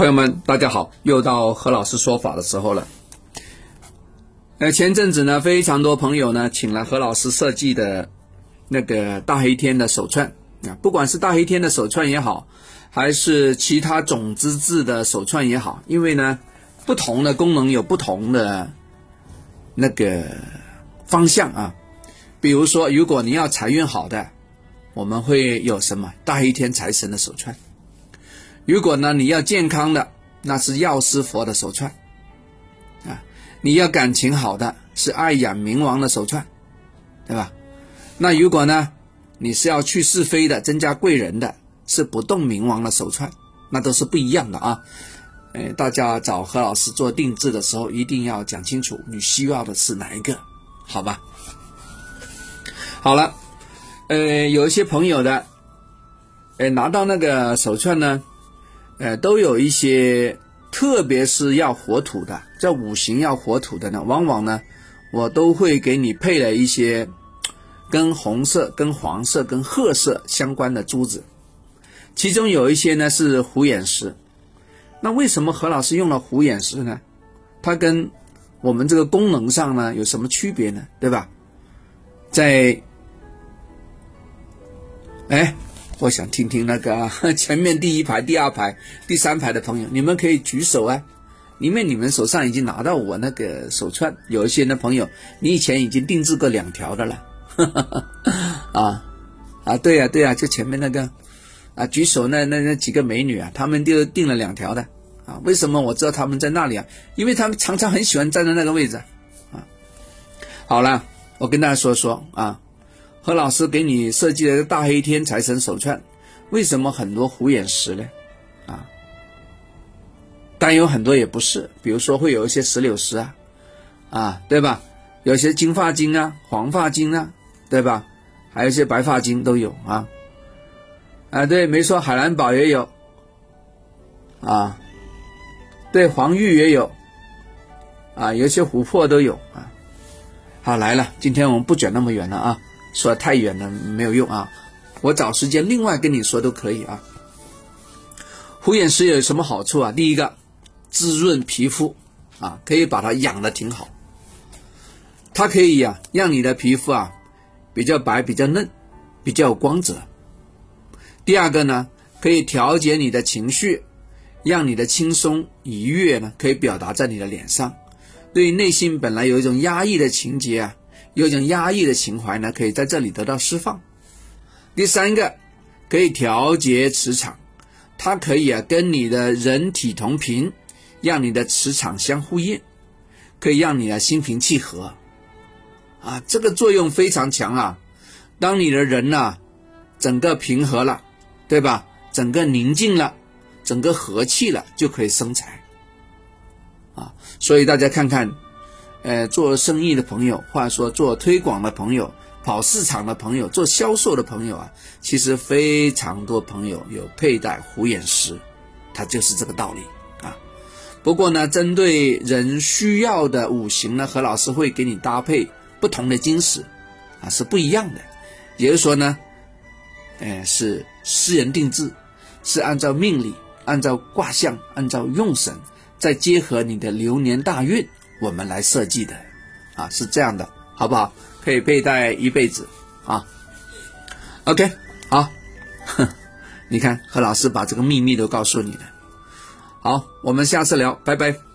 朋友们，大家好，又到何老师说法的时候了。呃，前阵子呢，非常多朋友呢，请了何老师设计的那个大黑天的手串啊，不管是大黑天的手串也好，还是其他种子制的手串也好，因为呢，不同的功能有不同的那个方向啊。比如说，如果你要财运好的，我们会有什么大黑天财神的手串。如果呢，你要健康的，那是药师佛的手串，啊，你要感情好的是爱养冥王的手串，对吧？那如果呢，你是要去是非的，增加贵人的，是不动冥王的手串，那都是不一样的啊。呃，大家找何老师做定制的时候，一定要讲清楚你需要的是哪一个，好吧？好了，呃，有一些朋友的，呃，拿到那个手串呢。呃，都有一些，特别是要火土的，在五行要火土的呢，往往呢，我都会给你配了一些跟红色、跟黄色、跟褐色相关的珠子，其中有一些呢是虎眼石。那为什么何老师用了虎眼石呢？它跟我们这个功能上呢有什么区别呢？对吧？在，哎。我想听听那个 前面第一排、第二排、第三排的朋友，你们可以举手啊，因为你们手上已经拿到我那个手串。有一些的朋友，你以前已经定制过两条的了，啊啊，对呀对呀，就前面那个啊，举手那那那几个美女啊，她们就订了两条的啊。为什么我知道他们在那里啊？因为他们常常很喜欢站在那个位置啊。好了，我跟大家说说啊。何老师给你设计的大黑天财神手串，为什么很多虎眼石呢？啊，但有很多也不是，比如说会有一些石榴石啊，啊，对吧？有些金发晶啊、黄发晶啊，对吧？还有一些白发晶都有啊。啊，对，没错，海蓝宝也有，啊，对，黄玉也有，啊，有些琥珀都有啊。好，来了，今天我们不卷那么远了啊。说太远了没有用啊，我找时间另外跟你说都可以啊。虎眼石有什么好处啊？第一个，滋润皮肤啊，可以把它养的挺好。它可以呀，让你的皮肤啊比较白、比较嫩、比较有光泽。第二个呢，可以调节你的情绪，让你的轻松愉悦呢可以表达在你的脸上。对于内心本来有一种压抑的情节啊。有种压抑的情怀呢，可以在这里得到释放。第三个，可以调节磁场，它可以啊跟你的人体同频，让你的磁场相呼应，可以让你啊心平气和。啊，这个作用非常强啊！当你的人呢，整个平和了，对吧？整个宁静了，整个和气了，就可以生财。啊，所以大家看看。呃，做生意的朋友，或者说做推广的朋友、跑市场的朋友、做销售的朋友啊，其实非常多朋友有佩戴虎眼石，它就是这个道理啊。不过呢，针对人需要的五行呢，何老师会给你搭配不同的金石啊，是不一样的。也就是说呢，呃，是私人定制，是按照命理、按照卦象、按照用神，再结合你的流年大运。我们来设计的，啊，是这样的，好不好？可以佩戴一辈子，啊，OK，好，你看何老师把这个秘密都告诉你了，好，我们下次聊，拜拜。